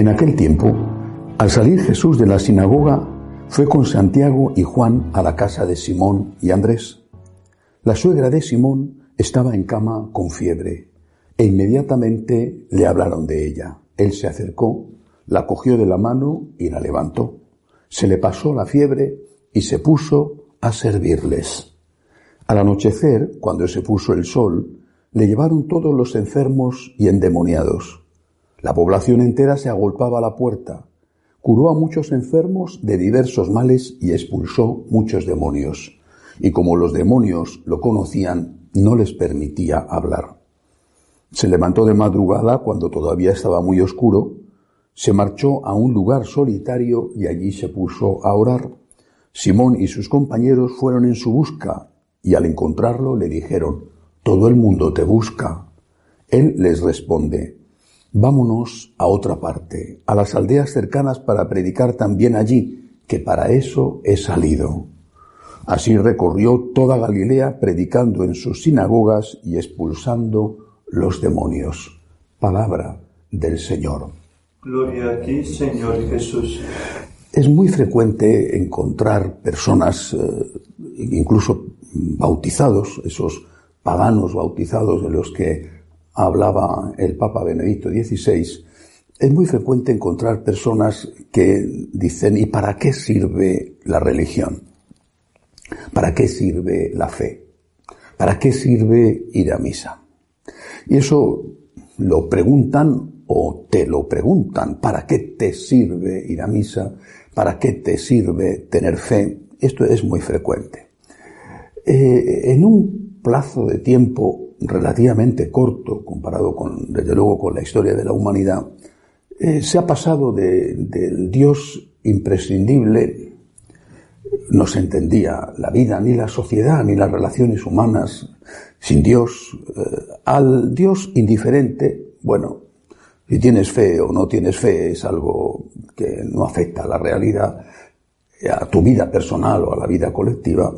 En aquel tiempo, al salir Jesús de la sinagoga, fue con Santiago y Juan a la casa de Simón y Andrés. La suegra de Simón estaba en cama con fiebre e inmediatamente le hablaron de ella. Él se acercó, la cogió de la mano y la levantó. Se le pasó la fiebre y se puso a servirles. Al anochecer, cuando se puso el sol, le llevaron todos los enfermos y endemoniados. La población entera se agolpaba a la puerta. Curó a muchos enfermos de diversos males y expulsó muchos demonios. Y como los demonios lo conocían, no les permitía hablar. Se levantó de madrugada cuando todavía estaba muy oscuro, se marchó a un lugar solitario y allí se puso a orar. Simón y sus compañeros fueron en su busca y al encontrarlo le dijeron, todo el mundo te busca. Él les responde, vámonos a otra parte, a las aldeas cercanas para predicar también allí, que para eso he salido. Así recorrió toda Galilea predicando en sus sinagogas y expulsando los demonios. Palabra del Señor. Gloria a ti, Señor Jesús. Es muy frecuente encontrar personas, eh, incluso bautizados, esos paganos bautizados de los que hablaba el Papa Benedicto XVI, es muy frecuente encontrar personas que dicen, ¿y para qué sirve la religión? ¿Para qué sirve la fe? ¿Para qué sirve ir a misa? Y eso lo preguntan o te lo preguntan. ¿Para qué te sirve ir a misa? ¿Para qué te sirve tener fe? Esto es muy frecuente. Eh, en un plazo de tiempo relativamente corto, comparado con, desde luego, con la historia de la humanidad, eh, se ha pasado del Dios imprescindible, no se entendía la vida, ni la sociedad, ni las relaciones humanas sin Dios, eh, al Dios indiferente, bueno, si tienes fe o no tienes fe es algo que no afecta a la realidad, a tu vida personal o a la vida colectiva,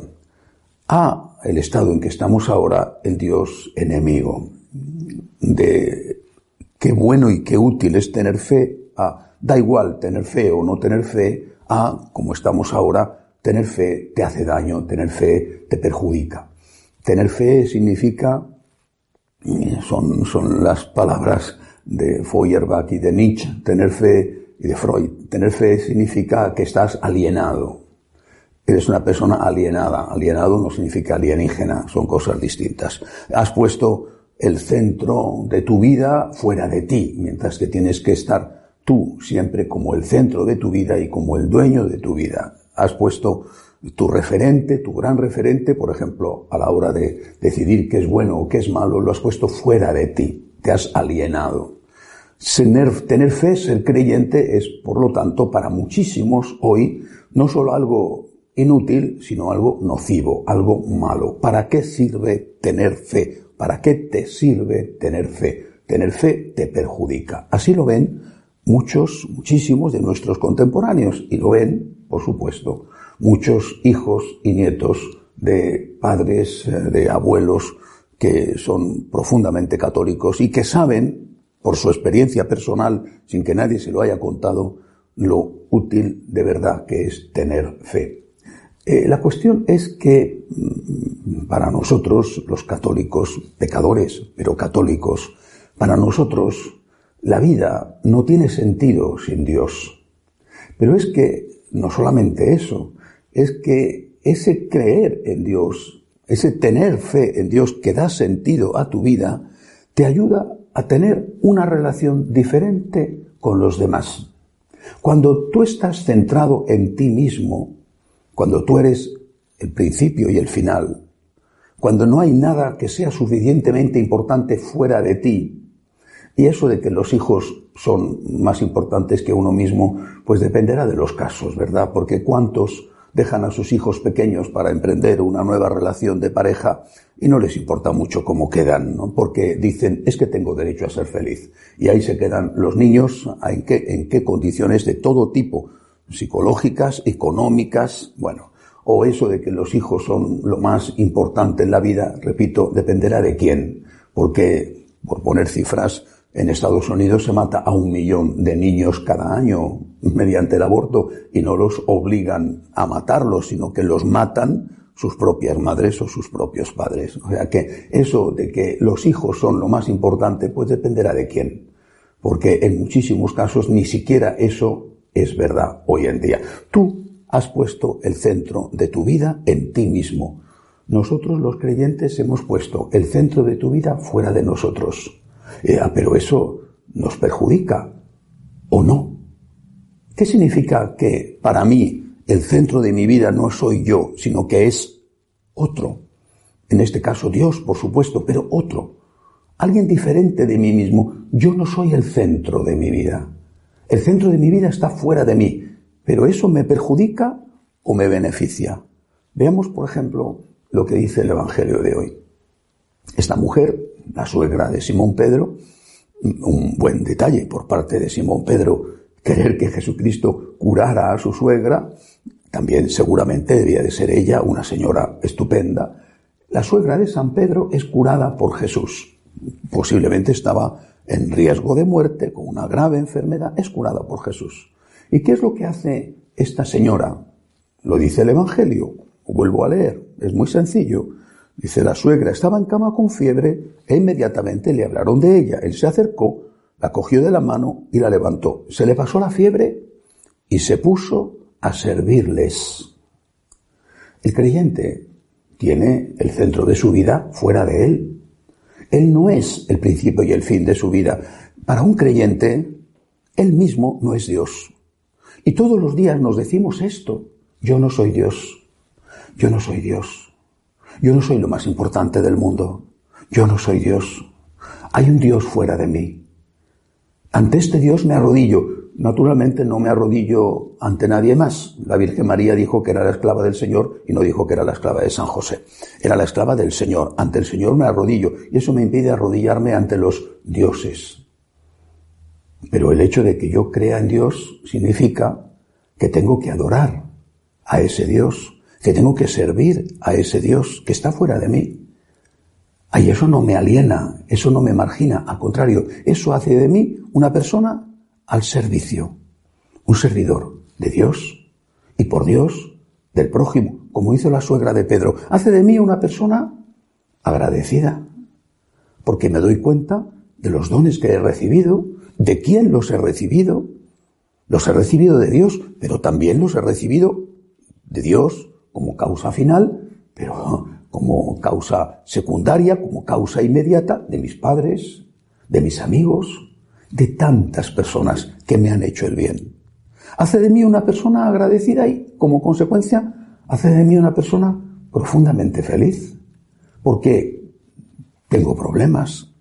a el estado en que estamos ahora, el Dios enemigo, de qué bueno y qué útil es tener fe, a da igual tener fe o no tener fe, a como estamos ahora, tener fe te hace daño, tener fe te perjudica. Tener fe significa, son, son las palabras de Feuerbach y de Nietzsche, tener fe y de Freud. Tener fe significa que estás alienado. Eres una persona alienada. Alienado no significa alienígena, son cosas distintas. Has puesto el centro de tu vida fuera de ti, mientras que tienes que estar tú siempre como el centro de tu vida y como el dueño de tu vida. Has puesto tu referente, tu gran referente, por ejemplo, a la hora de decidir qué es bueno o qué es malo, lo has puesto fuera de ti, te has alienado. Tener, fe, ser creyente, es, por lo tanto, para muchísimos hoy, no solo algo inútil, sino algo nocivo, algo malo. ¿Para qué sirve tener fe? ¿Para qué te sirve tener fe? Tener fe te perjudica. Así lo ven muchos, muchísimos de nuestros contemporáneos y lo ven, por supuesto, muchos hijos y nietos de padres, eh, de abuelos que son profundamente católicos y que saben, por su experiencia personal, sin que nadie se lo haya contado, lo útil de verdad que es tener fe. Eh, la cuestión es que mm, para nosotros, los católicos, pecadores, pero católicos, para nosotros la vida no tiene sentido sin Dios. Pero es que no solamente eso, es que ese creer en Dios, ese tener fe en Dios que da sentido a tu vida, te ayuda a tener una relación diferente con los demás. Cuando tú estás centrado en ti mismo, cuando tú eres el principio y el final, cuando no hay nada que sea suficientemente importante fuera de ti, y eso de que los hijos son más importantes que uno mismo, pues dependerá de los casos, ¿verdad? Porque cuántos dejan a sus hijos pequeños para emprender una nueva relación de pareja y no les importa mucho cómo quedan, ¿no? Porque dicen, es que tengo derecho a ser feliz. Y ahí se quedan los niños, ¿en qué, en qué condiciones de todo tipo, psicológicas, económicas, bueno. O eso de que los hijos son lo más importante en la vida, repito, dependerá de quién. Porque, por poner cifras, en Estados Unidos se mata a un millón de niños cada año mediante el aborto y no los obligan a matarlos, sino que los matan sus propias madres o sus propios padres. O sea que eso de que los hijos son lo más importante, pues dependerá de quién. Porque en muchísimos casos ni siquiera eso es verdad hoy en día. Tú has puesto el centro de tu vida en ti mismo. Nosotros los creyentes hemos puesto el centro de tu vida fuera de nosotros. Eh, ah, pero eso nos perjudica o no. ¿Qué significa que para mí el centro de mi vida no soy yo, sino que es otro? En este caso Dios, por supuesto, pero otro. Alguien diferente de mí mismo. Yo no soy el centro de mi vida. El centro de mi vida está fuera de mí. Pero eso me perjudica o me beneficia. Veamos, por ejemplo, lo que dice el Evangelio de hoy. Esta mujer la suegra de Simón Pedro, un buen detalle por parte de Simón Pedro querer que Jesucristo curara a su suegra, también seguramente debía de ser ella una señora estupenda. La suegra de San Pedro es curada por Jesús. Posiblemente estaba en riesgo de muerte, con una grave enfermedad, es curada por Jesús. ¿Y qué es lo que hace esta señora? Lo dice el Evangelio. Vuelvo a leer. Es muy sencillo. Dice, la suegra estaba en cama con fiebre e inmediatamente le hablaron de ella. Él se acercó, la cogió de la mano y la levantó. Se le pasó la fiebre y se puso a servirles. El creyente tiene el centro de su vida fuera de él. Él no es el principio y el fin de su vida. Para un creyente, él mismo no es Dios. Y todos los días nos decimos esto. Yo no soy Dios. Yo no soy Dios. Yo no soy lo más importante del mundo. Yo no soy Dios. Hay un Dios fuera de mí. Ante este Dios me arrodillo. Naturalmente no me arrodillo ante nadie más. La Virgen María dijo que era la esclava del Señor y no dijo que era la esclava de San José. Era la esclava del Señor. Ante el Señor me arrodillo y eso me impide arrodillarme ante los dioses. Pero el hecho de que yo crea en Dios significa que tengo que adorar a ese Dios que tengo que servir a ese Dios que está fuera de mí. Ay, eso no me aliena, eso no me margina, al contrario, eso hace de mí una persona al servicio, un servidor de Dios y por Dios del prójimo, como hizo la suegra de Pedro. Hace de mí una persona agradecida, porque me doy cuenta de los dones que he recibido, de quién los he recibido. Los he recibido de Dios, pero también los he recibido de Dios como causa final, pero como causa secundaria, como causa inmediata de mis padres, de mis amigos, de tantas personas que me han hecho el bien. Hace de mí una persona agradecida y, como consecuencia, hace de mí una persona profundamente feliz. Porque tengo problemas.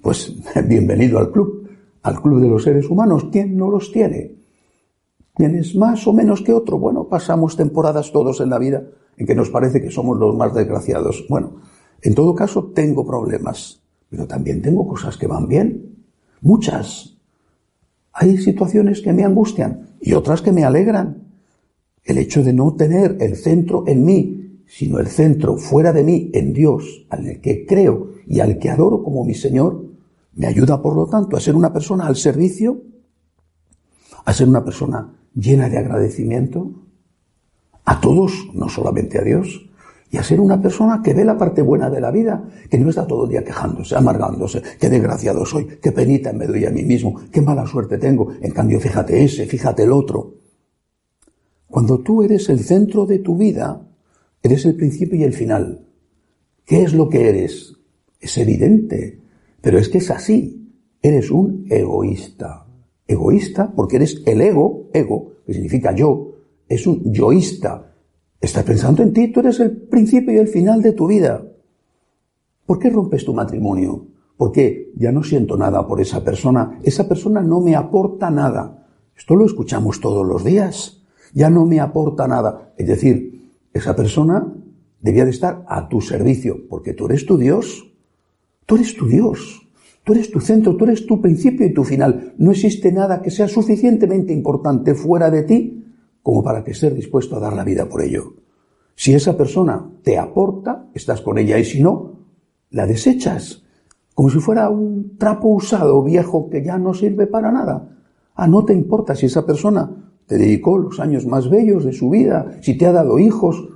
Pues bienvenido al club, al club de los seres humanos. ¿Quién no los tiene? ¿Tienes más o menos que otro? Bueno, pasamos temporadas todos en la vida en que nos parece que somos los más desgraciados. Bueno, en todo caso tengo problemas, pero también tengo cosas que van bien. Muchas. Hay situaciones que me angustian y otras que me alegran. El hecho de no tener el centro en mí, sino el centro fuera de mí, en Dios, al que creo y al que adoro como mi Señor, me ayuda, por lo tanto, a ser una persona al servicio, a ser una persona llena de agradecimiento a todos, no solamente a Dios, y a ser una persona que ve la parte buena de la vida, que no está todo el día quejándose, amargándose, qué desgraciado soy, qué penita me doy a mí mismo, qué mala suerte tengo. En cambio, fíjate ese, fíjate el otro. Cuando tú eres el centro de tu vida, eres el principio y el final. ¿Qué es lo que eres? Es evidente, pero es que es así. Eres un egoísta egoísta porque eres el ego, ego, que significa yo, es un yoísta, Estás pensando en ti, tú eres el principio y el final de tu vida. ¿Por qué rompes tu matrimonio? Porque ya no siento nada por esa persona, esa persona no me aporta nada. Esto lo escuchamos todos los días. Ya no me aporta nada. Es decir, esa persona debía de estar a tu servicio, porque tú eres tu Dios. Tú eres tu Dios. Tú eres tu centro, tú eres tu principio y tu final. No existe nada que sea suficientemente importante fuera de ti como para que estés dispuesto a dar la vida por ello. Si esa persona te aporta, estás con ella y si no, la desechas como si fuera un trapo usado viejo que ya no sirve para nada. Ah, no te importa si esa persona te dedicó los años más bellos de su vida, si te ha dado hijos,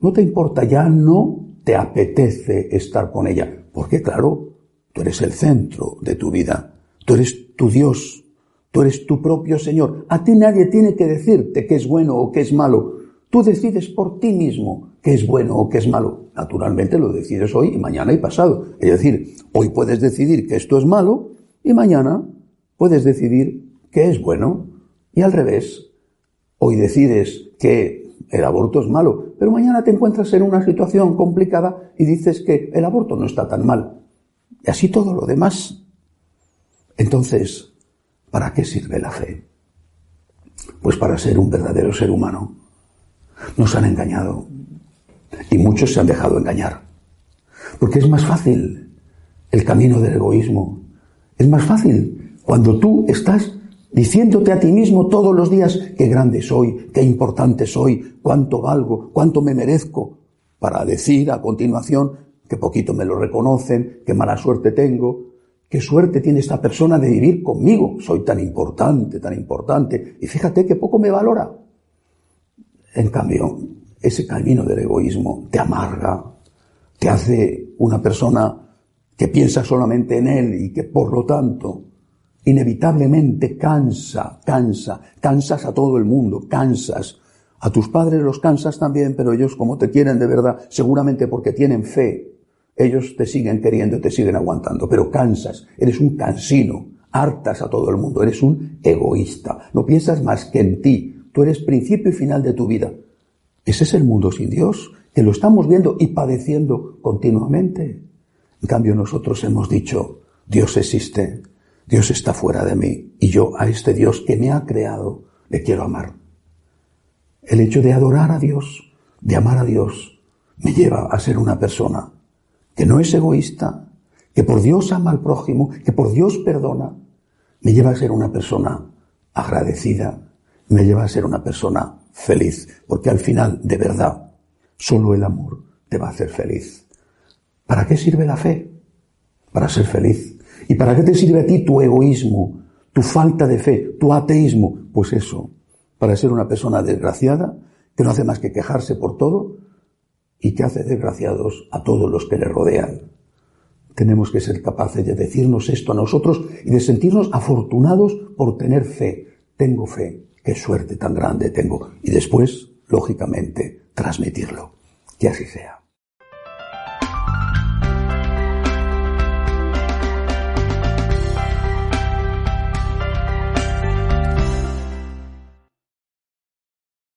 no te importa, ya no te apetece estar con ella. Porque claro, tú eres el centro de tu vida, tú eres tu Dios, tú eres tu propio Señor. A ti nadie tiene que decirte qué es bueno o qué es malo. Tú decides por ti mismo qué es bueno o qué es malo. Naturalmente lo decides hoy y mañana y pasado. Es decir, hoy puedes decidir que esto es malo y mañana puedes decidir que es bueno. Y al revés, hoy decides que el aborto es malo, pero mañana te encuentras en una situación complicada y dices que el aborto no está tan mal. Y así todo lo demás. Entonces, ¿para qué sirve la fe? Pues para ser un verdadero ser humano. Nos han engañado y muchos se han dejado engañar. Porque es más fácil el camino del egoísmo. Es más fácil cuando tú estás diciéndote a ti mismo todos los días qué grande soy, qué importante soy, cuánto valgo, cuánto me merezco, para decir a continuación que poquito me lo reconocen, qué mala suerte tengo, qué suerte tiene esta persona de vivir conmigo, soy tan importante, tan importante, y fíjate que poco me valora. En cambio, ese camino del egoísmo te amarga, te hace una persona que piensa solamente en él y que por lo tanto inevitablemente cansa, cansa, cansas a todo el mundo, cansas. A tus padres los cansas también, pero ellos como te quieren de verdad, seguramente porque tienen fe, ellos te siguen queriendo, te siguen aguantando, pero cansas, eres un cansino, hartas a todo el mundo, eres un egoísta, no piensas más que en ti, tú eres principio y final de tu vida. Ese es el mundo sin Dios, que lo estamos viendo y padeciendo continuamente. En cambio nosotros hemos dicho, Dios existe, Dios está fuera de mí. Y yo a este Dios que me ha creado le quiero amar. El hecho de adorar a Dios, de amar a Dios, me lleva a ser una persona que no es egoísta, que por Dios ama al prójimo, que por Dios perdona, me lleva a ser una persona agradecida, me lleva a ser una persona feliz, porque al final, de verdad, solo el amor te va a hacer feliz. ¿Para qué sirve la fe? Para ser feliz. ¿Y para qué te sirve a ti tu egoísmo, tu falta de fe, tu ateísmo? Pues eso, para ser una persona desgraciada, que no hace más que quejarse por todo y que hace desgraciados a todos los que le rodean. Tenemos que ser capaces de decirnos esto a nosotros y de sentirnos afortunados por tener fe. Tengo fe qué suerte tan grande tengo. Y después, lógicamente, transmitirlo. Que así sea.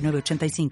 85